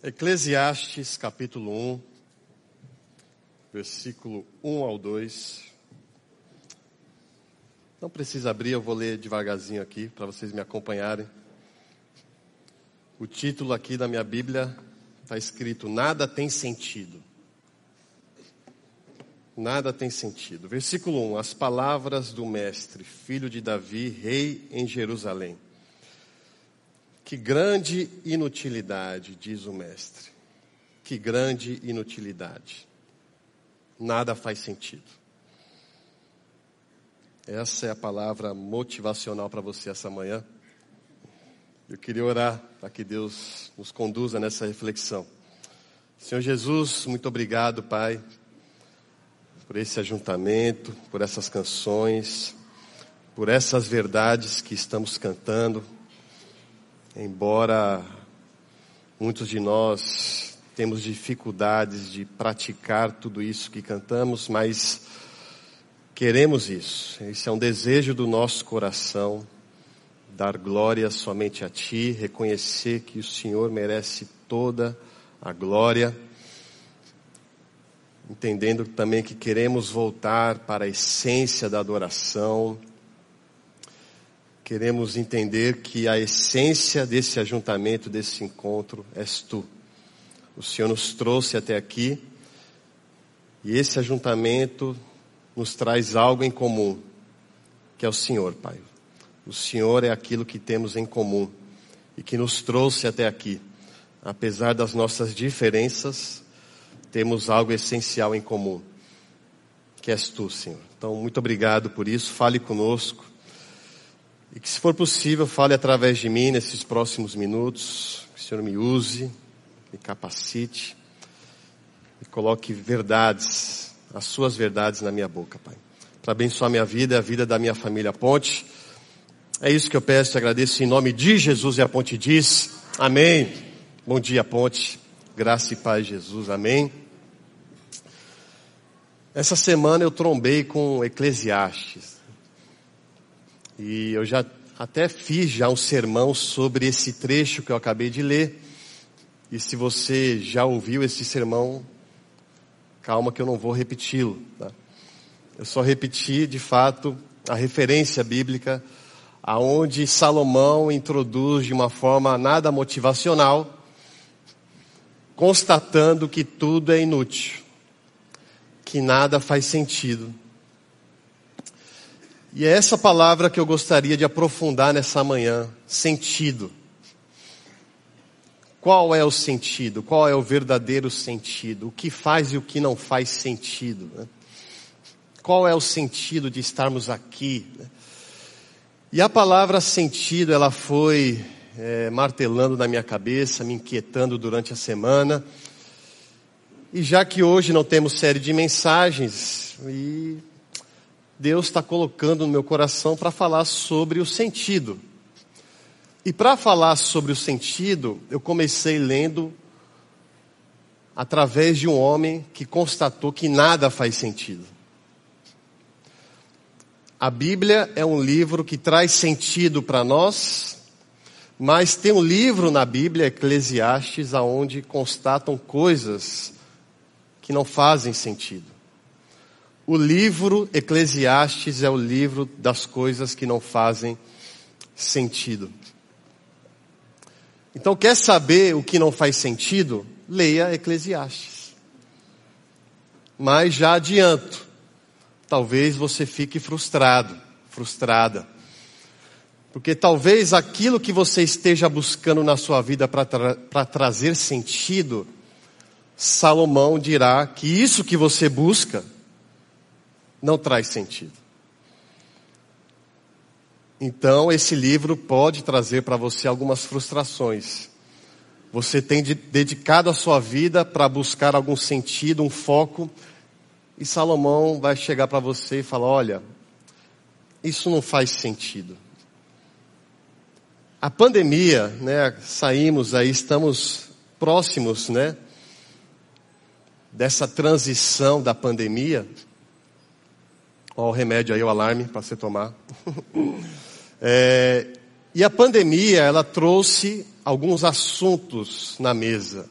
Eclesiastes capítulo 1, versículo 1 ao 2. Não precisa abrir, eu vou ler devagarzinho aqui para vocês me acompanharem. O título aqui da minha Bíblia está escrito: Nada tem sentido. Nada tem sentido. Versículo 1: As palavras do Mestre, filho de Davi, rei em Jerusalém. Que grande inutilidade, diz o Mestre. Que grande inutilidade. Nada faz sentido. Essa é a palavra motivacional para você essa manhã. Eu queria orar para que Deus nos conduza nessa reflexão. Senhor Jesus, muito obrigado, Pai, por esse ajuntamento, por essas canções, por essas verdades que estamos cantando embora muitos de nós temos dificuldades de praticar tudo isso que cantamos, mas queremos isso. Esse é um desejo do nosso coração, dar glória somente a Ti, reconhecer que o Senhor merece toda a glória, entendendo também que queremos voltar para a essência da adoração, queremos entender que a essência desse ajuntamento, desse encontro, és tu. O Senhor nos trouxe até aqui e esse ajuntamento nos traz algo em comum, que é o Senhor, Pai. O Senhor é aquilo que temos em comum e que nos trouxe até aqui. Apesar das nossas diferenças, temos algo essencial em comum, que és tu, Senhor. Então, muito obrigado por isso. Fale conosco e que, se for possível, fale através de mim nesses próximos minutos. Que o Senhor me use, me capacite, e coloque verdades, as suas verdades na minha boca, Pai. Para abençoar minha vida e a vida da minha família Ponte. É isso que eu peço e agradeço em nome de Jesus e a Ponte diz. Amém. Bom dia, Ponte. Graça e paz, Jesus. Amém. Essa semana eu trombei com Eclesiastes. E eu já até fiz já um sermão sobre esse trecho que eu acabei de ler. E se você já ouviu esse sermão, calma que eu não vou repeti-lo. Tá? Eu só repeti, de fato, a referência bíblica aonde Salomão introduz de uma forma nada motivacional, constatando que tudo é inútil, que nada faz sentido e é essa palavra que eu gostaria de aprofundar nessa manhã: sentido. Qual é o sentido? Qual é o verdadeiro sentido? O que faz e o que não faz sentido? Né? Qual é o sentido de estarmos aqui? Né? E a palavra sentido, ela foi é, martelando na minha cabeça, me inquietando durante a semana. E já que hoje não temos série de mensagens, e Deus está colocando no meu coração para falar sobre o sentido. E para falar sobre o sentido, eu comecei lendo através de um homem que constatou que nada faz sentido. A Bíblia é um livro que traz sentido para nós, mas tem um livro na Bíblia, Eclesiastes, aonde constatam coisas que não fazem sentido. O livro Eclesiastes é o livro das coisas que não fazem sentido. Então, quer saber o que não faz sentido? Leia Eclesiastes. Mas já adianto, talvez você fique frustrado, frustrada. Porque talvez aquilo que você esteja buscando na sua vida para tra trazer sentido, Salomão dirá que isso que você busca não traz sentido. Então, esse livro pode trazer para você algumas frustrações. Você tem de, dedicado a sua vida para buscar algum sentido, um foco, e Salomão vai chegar para você e falar: olha, isso não faz sentido. A pandemia, né, saímos aí, estamos próximos, né, dessa transição da pandemia. Olha o remédio aí, o alarme para você tomar. é, e a pandemia, ela trouxe alguns assuntos na mesa.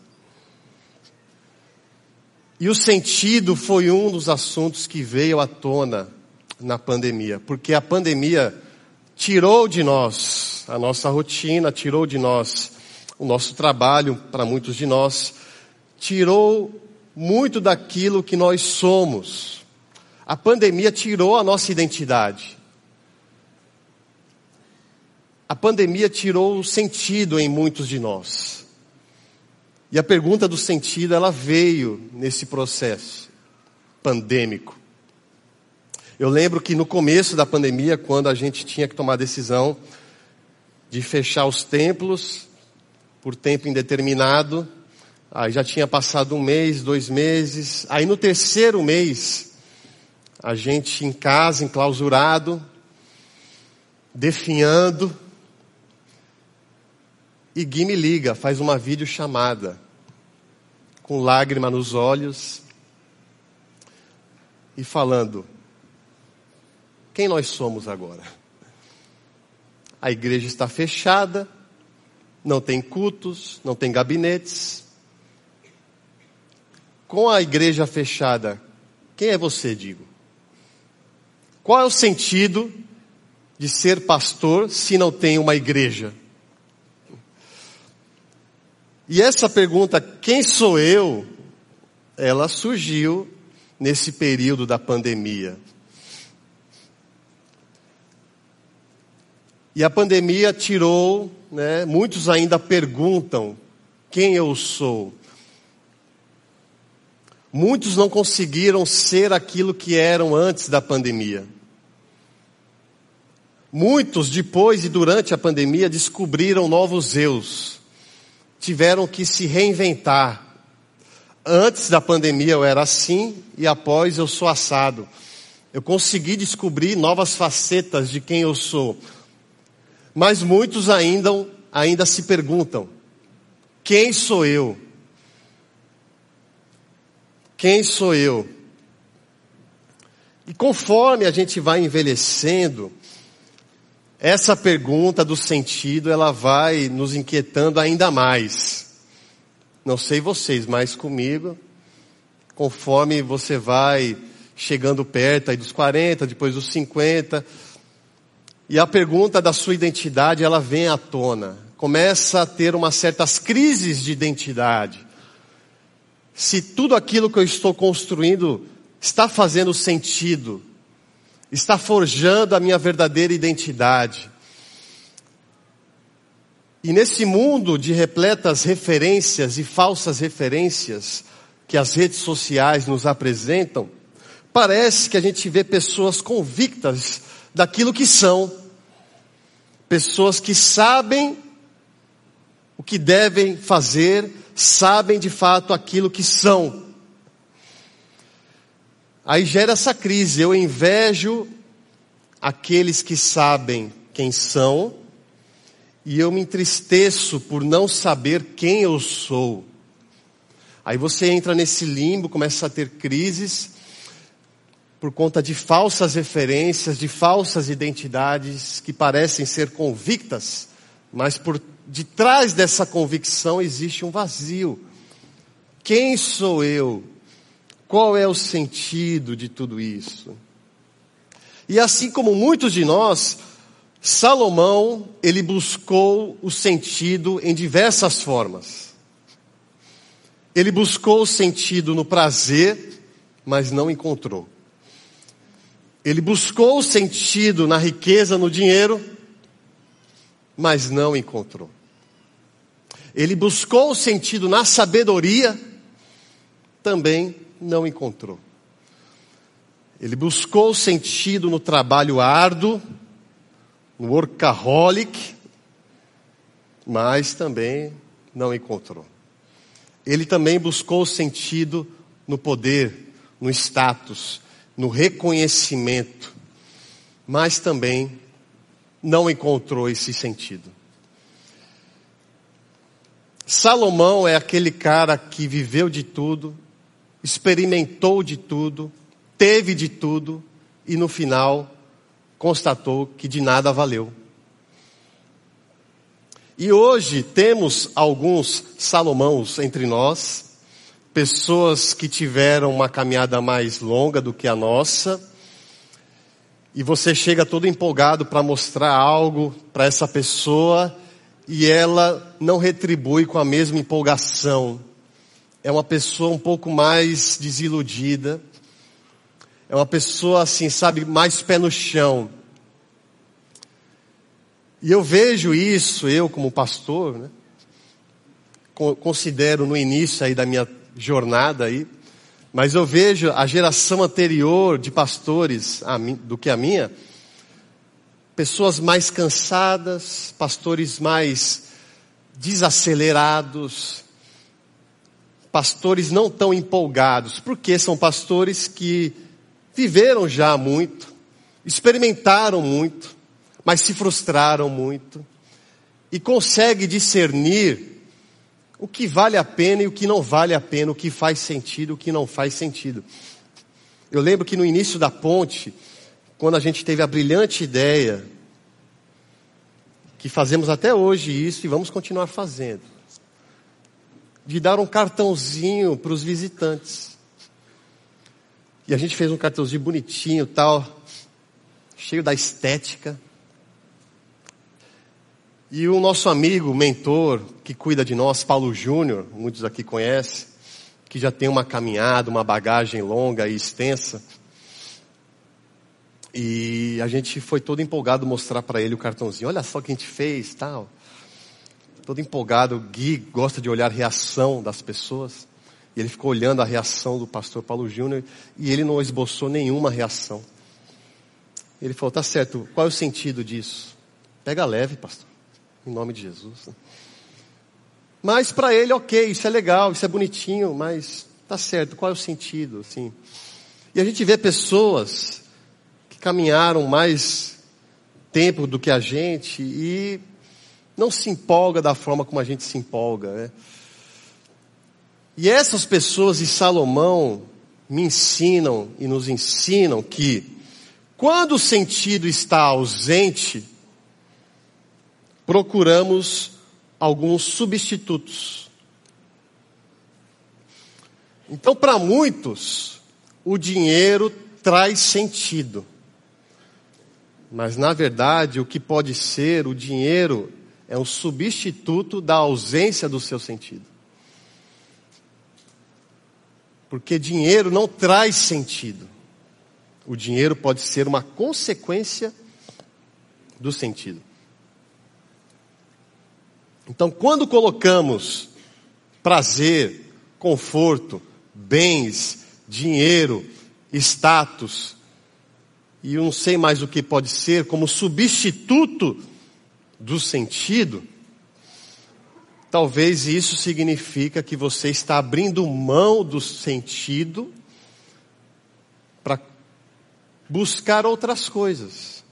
E o sentido foi um dos assuntos que veio à tona na pandemia, porque a pandemia tirou de nós a nossa rotina, tirou de nós o nosso trabalho, para muitos de nós, tirou muito daquilo que nós somos. A pandemia tirou a nossa identidade. A pandemia tirou o sentido em muitos de nós. E a pergunta do sentido, ela veio nesse processo pandêmico. Eu lembro que no começo da pandemia, quando a gente tinha que tomar a decisão de fechar os templos por tempo indeterminado, aí já tinha passado um mês, dois meses, aí no terceiro mês, a gente em casa, enclausurado, definhando, e Gui me liga, faz uma videochamada, com lágrima nos olhos, e falando: quem nós somos agora? A igreja está fechada, não tem cultos, não tem gabinetes. Com a igreja fechada, quem é você, digo? Qual é o sentido de ser pastor se não tem uma igreja? E essa pergunta, quem sou eu? Ela surgiu nesse período da pandemia. E a pandemia tirou, né, muitos ainda perguntam quem eu sou. Muitos não conseguiram ser aquilo que eram antes da pandemia. Muitos, depois e durante a pandemia, descobriram novos eus tiveram que se reinventar. Antes da pandemia eu era assim e após eu sou assado. Eu consegui descobrir novas facetas de quem eu sou. Mas muitos ainda, ainda se perguntam: quem sou eu? Quem sou eu? E conforme a gente vai envelhecendo, essa pergunta do sentido, ela vai nos inquietando ainda mais. Não sei vocês, mas comigo, conforme você vai chegando perto aí dos 40, depois dos 50, e a pergunta da sua identidade, ela vem à tona. Começa a ter umas certas crises de identidade. Se tudo aquilo que eu estou construindo está fazendo sentido, está forjando a minha verdadeira identidade. E nesse mundo de repletas referências e falsas referências que as redes sociais nos apresentam, parece que a gente vê pessoas convictas daquilo que são, pessoas que sabem o que devem fazer, sabem de fato aquilo que são. Aí gera essa crise. Eu invejo aqueles que sabem quem são e eu me entristeço por não saber quem eu sou. Aí você entra nesse limbo, começa a ter crises por conta de falsas referências, de falsas identidades que parecem ser convictas, mas por detrás dessa convicção existe um vazio. Quem sou eu? Qual é o sentido de tudo isso? E assim como muitos de nós, Salomão, ele buscou o sentido em diversas formas. Ele buscou o sentido no prazer, mas não encontrou. Ele buscou o sentido na riqueza, no dinheiro, mas não encontrou. Ele buscou o sentido na sabedoria, também não encontrou. Ele buscou sentido no trabalho árduo, no workaholic, mas também não encontrou. Ele também buscou sentido no poder, no status, no reconhecimento, mas também não encontrou esse sentido. Salomão é aquele cara que viveu de tudo, experimentou de tudo, teve de tudo e no final constatou que de nada valeu. E hoje temos alguns Salomãos entre nós, pessoas que tiveram uma caminhada mais longa do que a nossa, e você chega todo empolgado para mostrar algo para essa pessoa e ela não retribui com a mesma empolgação. É uma pessoa um pouco mais desiludida. É uma pessoa assim, sabe, mais pé no chão. E eu vejo isso, eu como pastor, né? Considero no início aí da minha jornada aí, mas eu vejo a geração anterior de pastores do que a minha, pessoas mais cansadas, pastores mais desacelerados, pastores não tão empolgados, porque são pastores que viveram já muito, experimentaram muito, mas se frustraram muito, e conseguem discernir o que vale a pena e o que não vale a pena, o que faz sentido e o que não faz sentido. Eu lembro que no início da ponte, quando a gente teve a brilhante ideia, que fazemos até hoje isso e vamos continuar fazendo, de dar um cartãozinho para os visitantes. E a gente fez um cartãozinho bonitinho, tal, cheio da estética. E o nosso amigo, mentor, que cuida de nós, Paulo Júnior, muitos aqui conhecem, que já tem uma caminhada, uma bagagem longa e extensa. E a gente foi todo empolgado mostrar para ele o cartãozinho. Olha só o que a gente fez, tal. Todo empolgado. O Gui gosta de olhar a reação das pessoas. E ele ficou olhando a reação do pastor Paulo Júnior e ele não esboçou nenhuma reação. Ele falou: "Tá certo. Qual é o sentido disso? Pega leve, pastor em nome de Jesus. Mas para ele, ok, isso é legal, isso é bonitinho, mas tá certo, qual é o sentido, assim? E a gente vê pessoas que caminharam mais tempo do que a gente e não se empolga da forma como a gente se empolga, né? E essas pessoas e Salomão me ensinam e nos ensinam que quando o sentido está ausente, procuramos alguns substitutos. Então, para muitos, o dinheiro traz sentido. Mas, na verdade, o que pode ser o dinheiro é um substituto da ausência do seu sentido. Porque dinheiro não traz sentido. O dinheiro pode ser uma consequência do sentido. Então, quando colocamos prazer, conforto, bens, dinheiro, status, e eu não sei mais o que pode ser, como substituto do sentido, talvez isso significa que você está abrindo mão do sentido para buscar outras coisas.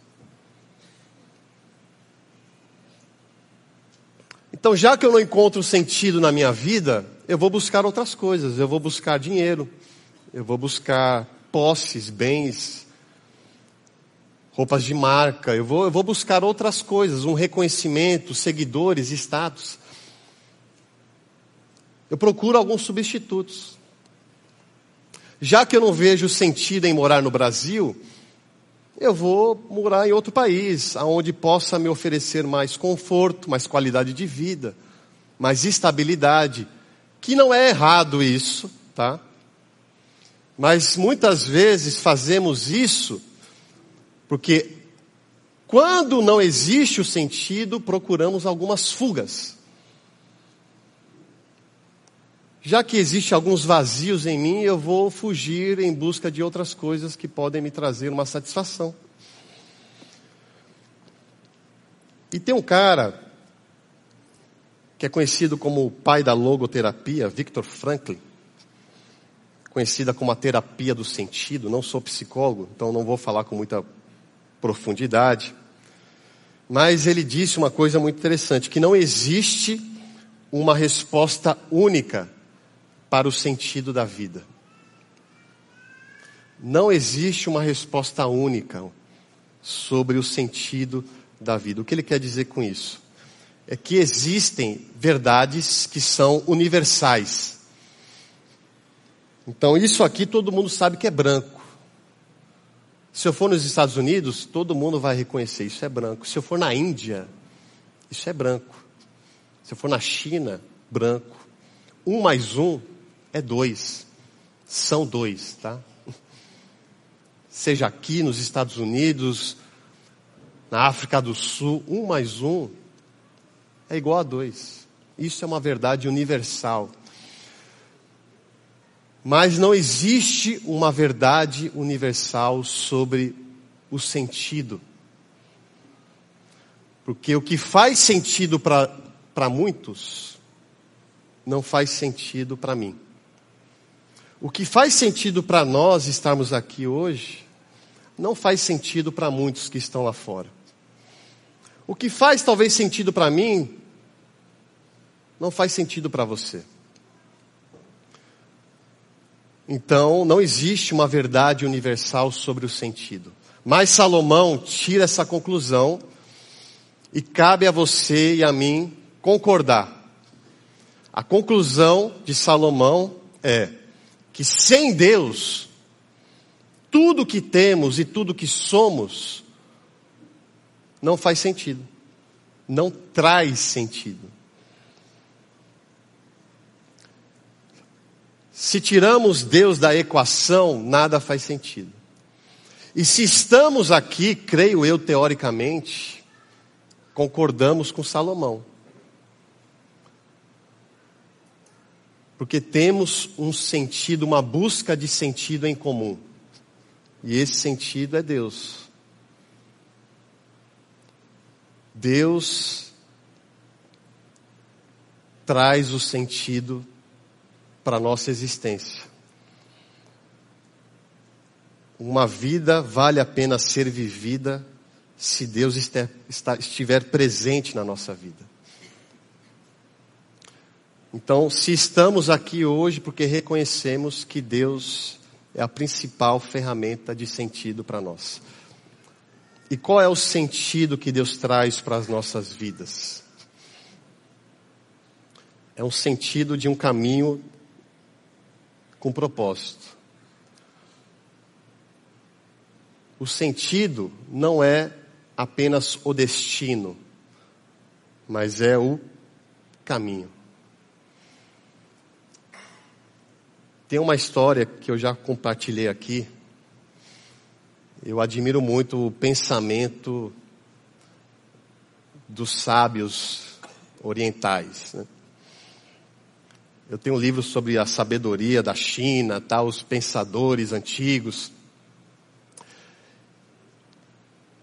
Então, já que eu não encontro sentido na minha vida, eu vou buscar outras coisas. Eu vou buscar dinheiro, eu vou buscar posses, bens, roupas de marca, eu vou, eu vou buscar outras coisas, um reconhecimento, seguidores, status. Eu procuro alguns substitutos. Já que eu não vejo sentido em morar no Brasil, eu vou morar em outro país, aonde possa me oferecer mais conforto, mais qualidade de vida, mais estabilidade. Que não é errado isso, tá? Mas muitas vezes fazemos isso porque quando não existe o sentido, procuramos algumas fugas. já que existe alguns vazios em mim, eu vou fugir em busca de outras coisas que podem me trazer uma satisfação. E tem um cara que é conhecido como o pai da logoterapia, Victor Franklin, conhecida como a terapia do sentido. Não sou psicólogo, então não vou falar com muita profundidade. Mas ele disse uma coisa muito interessante, que não existe uma resposta única para o sentido da vida. Não existe uma resposta única sobre o sentido da vida. O que ele quer dizer com isso? É que existem verdades que são universais. Então, isso aqui todo mundo sabe que é branco. Se eu for nos Estados Unidos, todo mundo vai reconhecer, isso é branco. Se eu for na Índia, isso é branco. Se eu for na China, branco. Um mais um é dois. São dois, tá? Seja aqui nos Estados Unidos, na África do Sul, um mais um é igual a dois. Isso é uma verdade universal. Mas não existe uma verdade universal sobre o sentido. Porque o que faz sentido para muitos, não faz sentido para mim. O que faz sentido para nós estarmos aqui hoje, não faz sentido para muitos que estão lá fora. O que faz talvez sentido para mim, não faz sentido para você. Então, não existe uma verdade universal sobre o sentido. Mas Salomão tira essa conclusão e cabe a você e a mim concordar. A conclusão de Salomão é que sem Deus, tudo que temos e tudo que somos não faz sentido, não traz sentido. Se tiramos Deus da equação, nada faz sentido. E se estamos aqui, creio eu teoricamente, concordamos com Salomão. Porque temos um sentido, uma busca de sentido em comum. E esse sentido é Deus. Deus traz o sentido para a nossa existência. Uma vida vale a pena ser vivida se Deus estiver presente na nossa vida. Então, se estamos aqui hoje porque reconhecemos que Deus é a principal ferramenta de sentido para nós. E qual é o sentido que Deus traz para as nossas vidas? É um sentido de um caminho com propósito. O sentido não é apenas o destino, mas é o caminho. Tem uma história que eu já compartilhei aqui. Eu admiro muito o pensamento dos sábios orientais. Né? Eu tenho um livro sobre a sabedoria da China, tá, os pensadores antigos.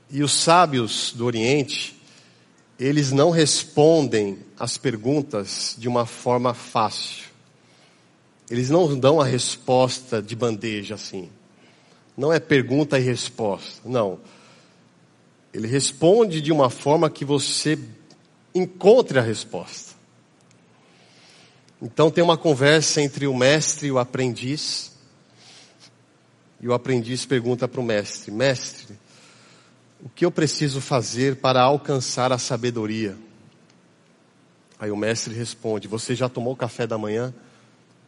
E os sábios do Oriente, eles não respondem as perguntas de uma forma fácil. Eles não dão a resposta de bandeja assim. Não é pergunta e resposta, não. Ele responde de uma forma que você encontre a resposta. Então tem uma conversa entre o mestre e o aprendiz. E o aprendiz pergunta para o mestre: Mestre, o que eu preciso fazer para alcançar a sabedoria? Aí o mestre responde: Você já tomou café da manhã?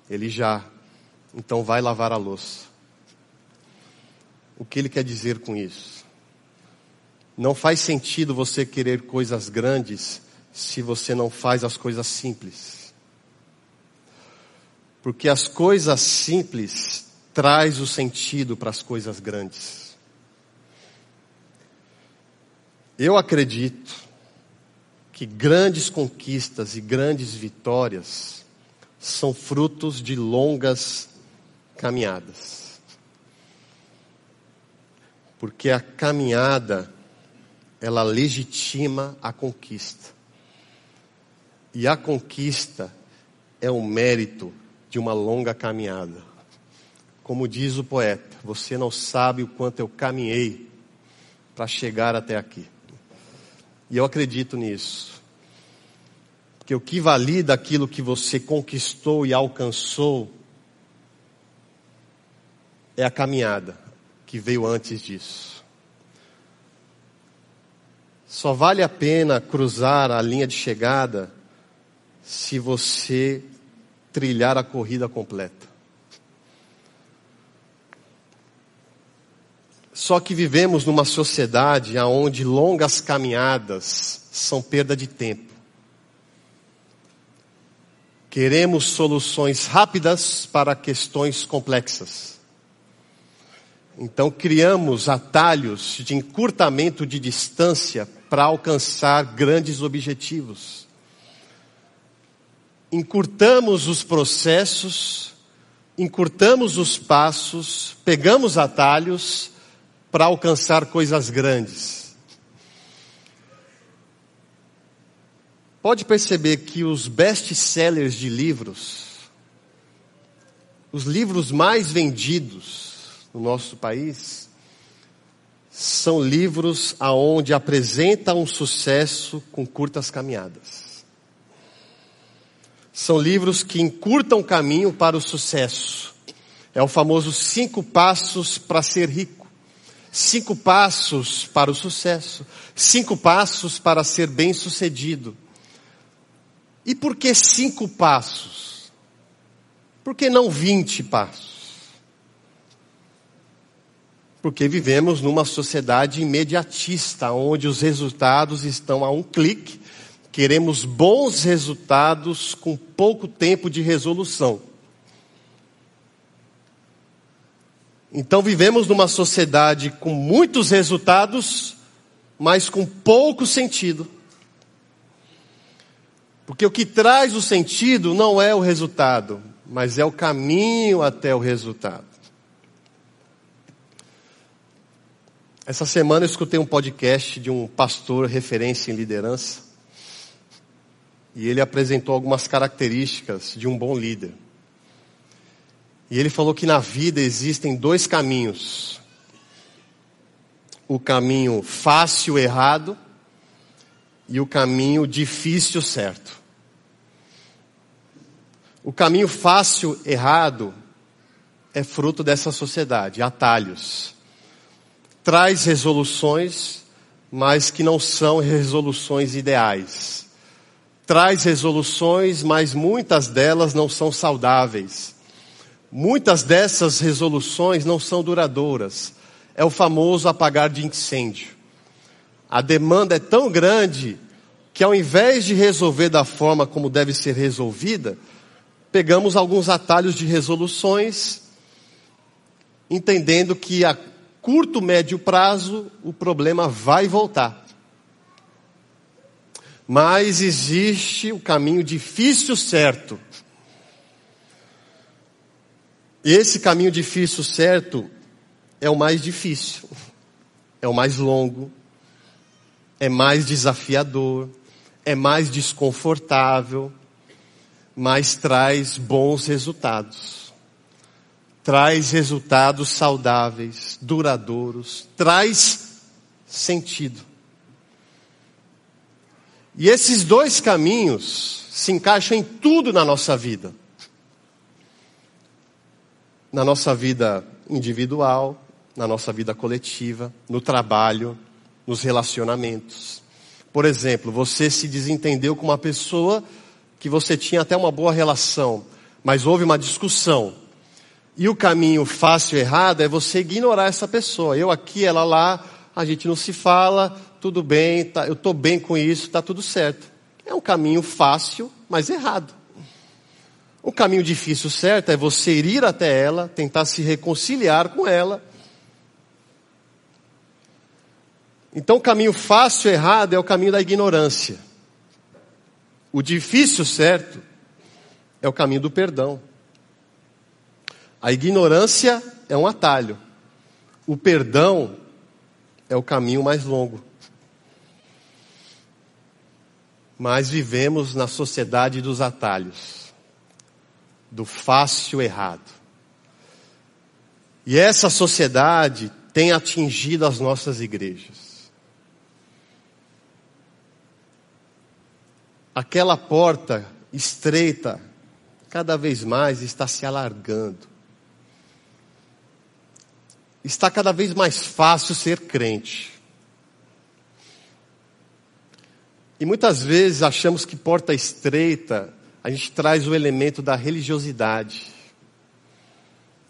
Ele já. Então vai lavar a louça. O que ele quer dizer com isso? Não faz sentido você querer coisas grandes se você não faz as coisas simples. Porque as coisas simples traz o sentido para as coisas grandes. Eu acredito que grandes conquistas e grandes vitórias são frutos de longas caminhadas. Porque a caminhada, ela legitima a conquista. E a conquista é um mérito de uma longa caminhada. Como diz o poeta, você não sabe o quanto eu caminhei para chegar até aqui. E eu acredito nisso. Que o que valida aquilo que você conquistou e alcançou é a caminhada que veio antes disso. Só vale a pena cruzar a linha de chegada se você trilhar a corrida completa. Só que vivemos numa sociedade onde longas caminhadas são perda de tempo. Queremos soluções rápidas para questões complexas. Então criamos atalhos de encurtamento de distância para alcançar grandes objetivos. Encurtamos os processos, encurtamos os passos, pegamos atalhos para alcançar coisas grandes. Pode perceber que os best-sellers de livros, os livros mais vendidos no nosso país, são livros aonde apresentam um sucesso com curtas caminhadas. São livros que encurtam o caminho para o sucesso. É o famoso cinco passos para ser rico. Cinco passos para o sucesso. Cinco passos para ser bem sucedido. E por que cinco passos? Por que não vinte passos? Porque vivemos numa sociedade imediatista, onde os resultados estão a um clique. Queremos bons resultados com pouco tempo de resolução. Então vivemos numa sociedade com muitos resultados, mas com pouco sentido. Porque o que traz o sentido não é o resultado, mas é o caminho até o resultado. Essa semana eu escutei um podcast de um pastor referência em liderança. E ele apresentou algumas características de um bom líder. E ele falou que na vida existem dois caminhos: o caminho fácil errado e o caminho difícil certo. O caminho fácil errado é fruto dessa sociedade, atalhos traz resoluções, mas que não são resoluções ideais. Traz resoluções, mas muitas delas não são saudáveis. Muitas dessas resoluções não são duradouras. É o famoso apagar de incêndio. A demanda é tão grande que ao invés de resolver da forma como deve ser resolvida, pegamos alguns atalhos de resoluções, entendendo que a curto, médio prazo, o problema vai voltar. Mas existe o caminho difícil certo. E esse caminho difícil certo é o mais difícil, é o mais longo, é mais desafiador, é mais desconfortável, mas traz bons resultados traz resultados saudáveis, duradouros, traz sentido. E esses dois caminhos se encaixam em tudo na nossa vida. Na nossa vida individual, na nossa vida coletiva, no trabalho, nos relacionamentos. Por exemplo, você se desentendeu com uma pessoa que você tinha até uma boa relação, mas houve uma discussão e o caminho fácil e errado é você ignorar essa pessoa. Eu aqui, ela lá, a gente não se fala, tudo bem, tá, eu estou bem com isso, está tudo certo. É um caminho fácil, mas errado. O caminho difícil certo é você ir até ela, tentar se reconciliar com ela. Então o caminho fácil errado é o caminho da ignorância. O difícil certo é o caminho do perdão. A ignorância é um atalho. O perdão é o caminho mais longo. Mas vivemos na sociedade dos atalhos, do fácil errado. E essa sociedade tem atingido as nossas igrejas. Aquela porta estreita, cada vez mais está se alargando está cada vez mais fácil ser crente. E muitas vezes achamos que porta estreita, a gente traz o elemento da religiosidade.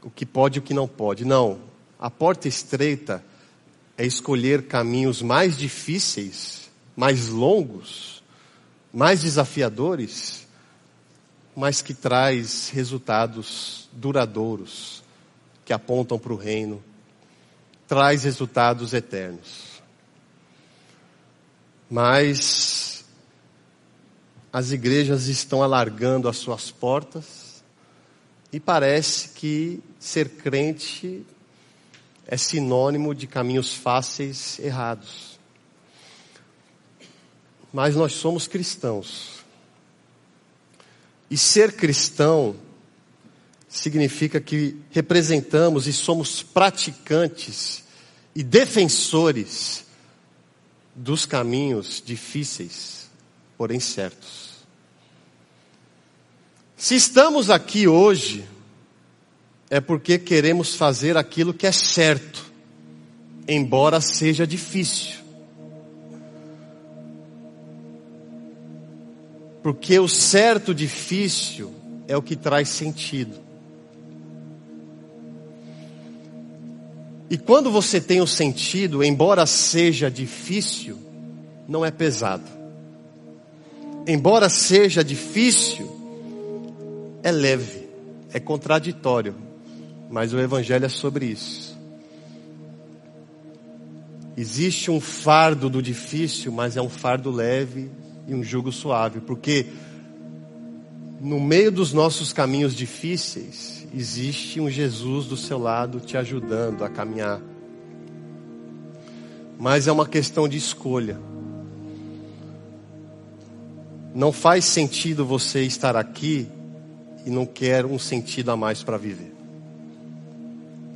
O que pode e o que não pode. Não. A porta estreita é escolher caminhos mais difíceis, mais longos, mais desafiadores, mas que traz resultados duradouros, que apontam para o reino, traz resultados eternos. Mas as igrejas estão alargando as suas portas e parece que ser crente é sinônimo de caminhos fáceis errados. Mas nós somos cristãos. E ser cristão significa que representamos e somos praticantes e defensores dos caminhos difíceis, porém certos. Se estamos aqui hoje, é porque queremos fazer aquilo que é certo, embora seja difícil. Porque o certo difícil é o que traz sentido. E quando você tem o sentido, embora seja difícil, não é pesado. Embora seja difícil, é leve, é contraditório. Mas o Evangelho é sobre isso. Existe um fardo do difícil, mas é um fardo leve e um jugo suave, porque no meio dos nossos caminhos difíceis, existe um Jesus do seu lado te ajudando a caminhar. Mas é uma questão de escolha. Não faz sentido você estar aqui e não quer um sentido a mais para viver.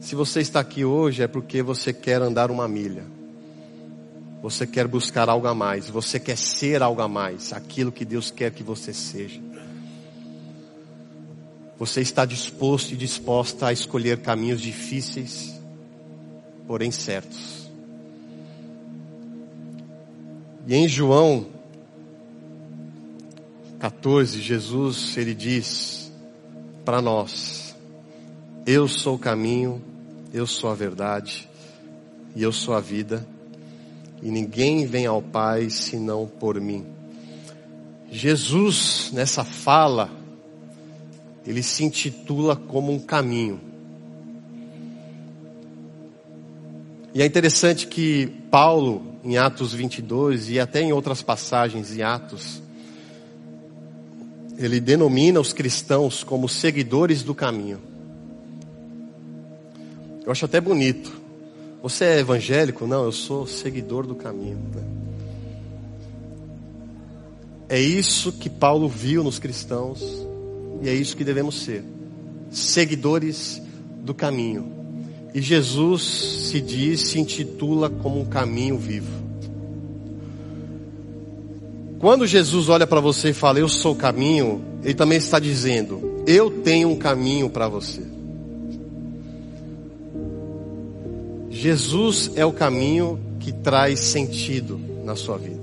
Se você está aqui hoje é porque você quer andar uma milha. Você quer buscar algo a mais, você quer ser algo a mais, aquilo que Deus quer que você seja. Você está disposto e disposta a escolher caminhos difíceis, porém certos. E em João 14, Jesus ele diz para nós: Eu sou o caminho, eu sou a verdade e eu sou a vida, e ninguém vem ao Pai senão por mim. Jesus, nessa fala, ele se intitula como um caminho. E é interessante que Paulo, em Atos 22 e até em outras passagens em Atos, ele denomina os cristãos como seguidores do caminho. Eu acho até bonito. Você é evangélico? Não, eu sou seguidor do caminho. É isso que Paulo viu nos cristãos e é isso que devemos ser. Seguidores do caminho. E Jesus se diz, se intitula como um caminho vivo. Quando Jesus olha para você e fala, Eu sou o caminho, Ele também está dizendo, Eu tenho um caminho para você. Jesus é o caminho que traz sentido na sua vida.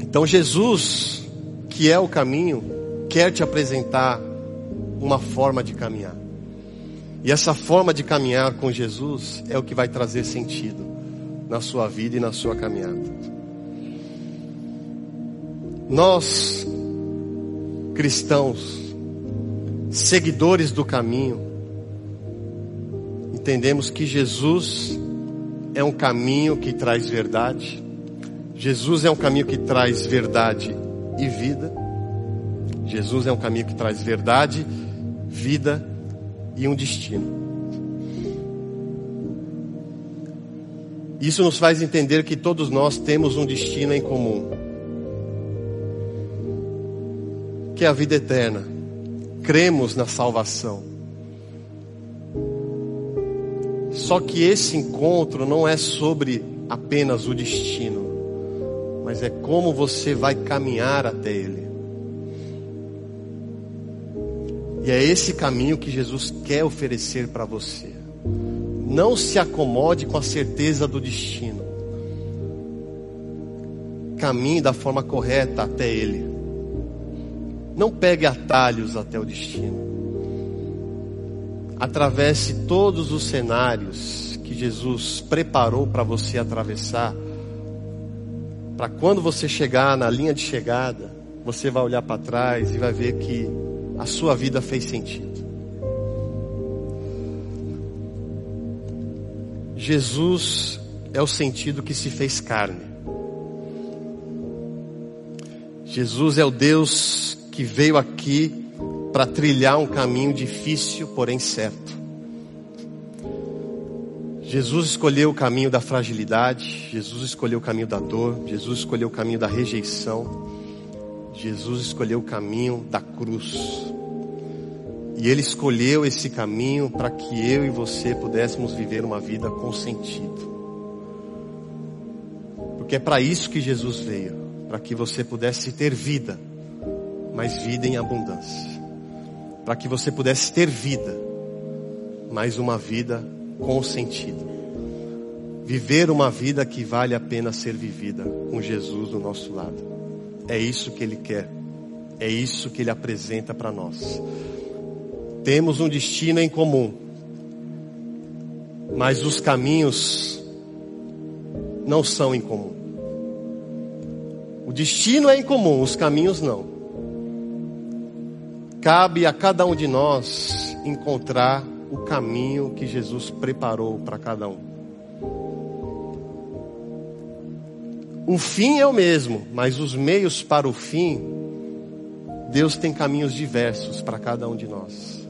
Então Jesus, que é o caminho, quer te apresentar uma forma de caminhar. E essa forma de caminhar com Jesus é o que vai trazer sentido na sua vida e na sua caminhada. Nós, cristãos, seguidores do caminho, entendemos que Jesus é um caminho que traz verdade. Jesus é um caminho que traz verdade e vida. Jesus é um caminho que traz verdade, vida e um destino. Isso nos faz entender que todos nós temos um destino em comum, que é a vida eterna. Cremos na salvação. Só que esse encontro não é sobre apenas o destino, mas é como você vai caminhar até ele. E é esse caminho que Jesus quer oferecer para você. Não se acomode com a certeza do destino. Caminhe da forma correta até ele. Não pegue atalhos até o destino. atravesse todos os cenários que Jesus preparou para você atravessar, para quando você chegar na linha de chegada, você vai olhar para trás e vai ver que a sua vida fez sentido. Jesus é o sentido que se fez carne. Jesus é o Deus que veio aqui para trilhar um caminho difícil, porém certo. Jesus escolheu o caminho da fragilidade, Jesus escolheu o caminho da dor, Jesus escolheu o caminho da rejeição, Jesus escolheu o caminho da cruz. E Ele escolheu esse caminho para que eu e você pudéssemos viver uma vida com sentido. Porque é para isso que Jesus veio para que você pudesse ter vida, mas vida em abundância. Para que você pudesse ter vida, mas uma vida com sentido. Viver uma vida que vale a pena ser vivida com Jesus do nosso lado. É isso que Ele quer. É isso que Ele apresenta para nós. Temos um destino em comum, mas os caminhos não são em comum. O destino é em comum, os caminhos não. Cabe a cada um de nós encontrar o caminho que Jesus preparou para cada um. O fim é o mesmo, mas os meios para o fim, Deus tem caminhos diversos para cada um de nós.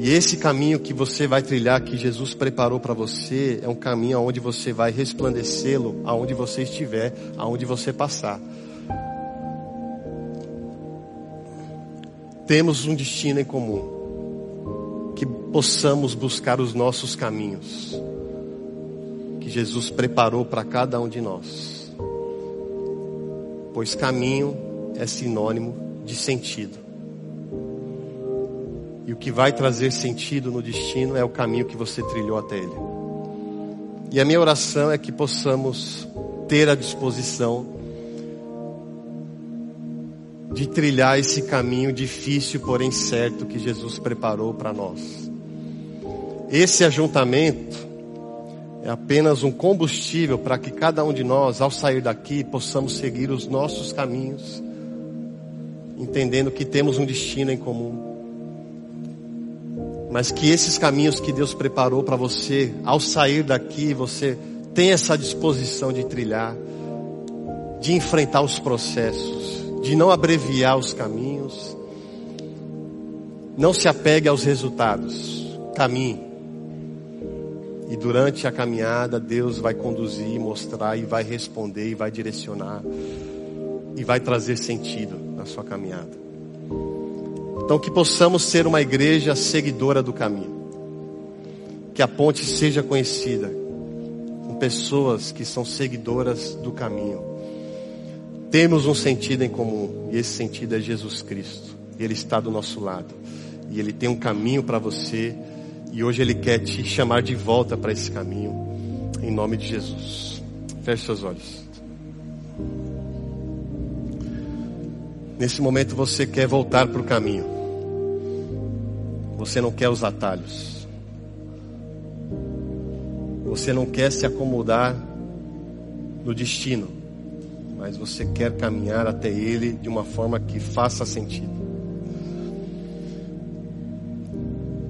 E esse caminho que você vai trilhar, que Jesus preparou para você, é um caminho aonde você vai resplandecê-lo, aonde você estiver, aonde você passar. Temos um destino em comum. Que possamos buscar os nossos caminhos. Que Jesus preparou para cada um de nós. Pois caminho é sinônimo de sentido. E o que vai trazer sentido no destino é o caminho que você trilhou até ele. E a minha oração é que possamos ter a disposição de trilhar esse caminho difícil, porém certo, que Jesus preparou para nós. Esse ajuntamento é apenas um combustível para que cada um de nós, ao sair daqui, possamos seguir os nossos caminhos, entendendo que temos um destino em comum mas que esses caminhos que Deus preparou para você, ao sair daqui, você tenha essa disposição de trilhar, de enfrentar os processos, de não abreviar os caminhos, não se apegue aos resultados, caminhe. E durante a caminhada, Deus vai conduzir, mostrar e vai responder e vai direcionar e vai trazer sentido na sua caminhada. Então, que possamos ser uma igreja seguidora do caminho. Que a ponte seja conhecida com pessoas que são seguidoras do caminho. Temos um sentido em comum, e esse sentido é Jesus Cristo. Ele está do nosso lado. E ele tem um caminho para você, e hoje ele quer te chamar de volta para esse caminho, em nome de Jesus. Feche seus olhos. Nesse momento você quer voltar para o caminho. Você não quer os atalhos. Você não quer se acomodar no destino, mas você quer caminhar até ele de uma forma que faça sentido.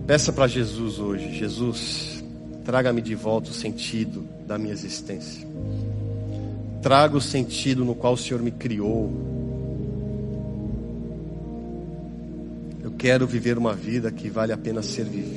Peça para Jesus hoje: Jesus, traga-me de volta o sentido da minha existência. Traga o sentido no qual o Senhor me criou, quero viver uma vida que vale a pena ser vivida.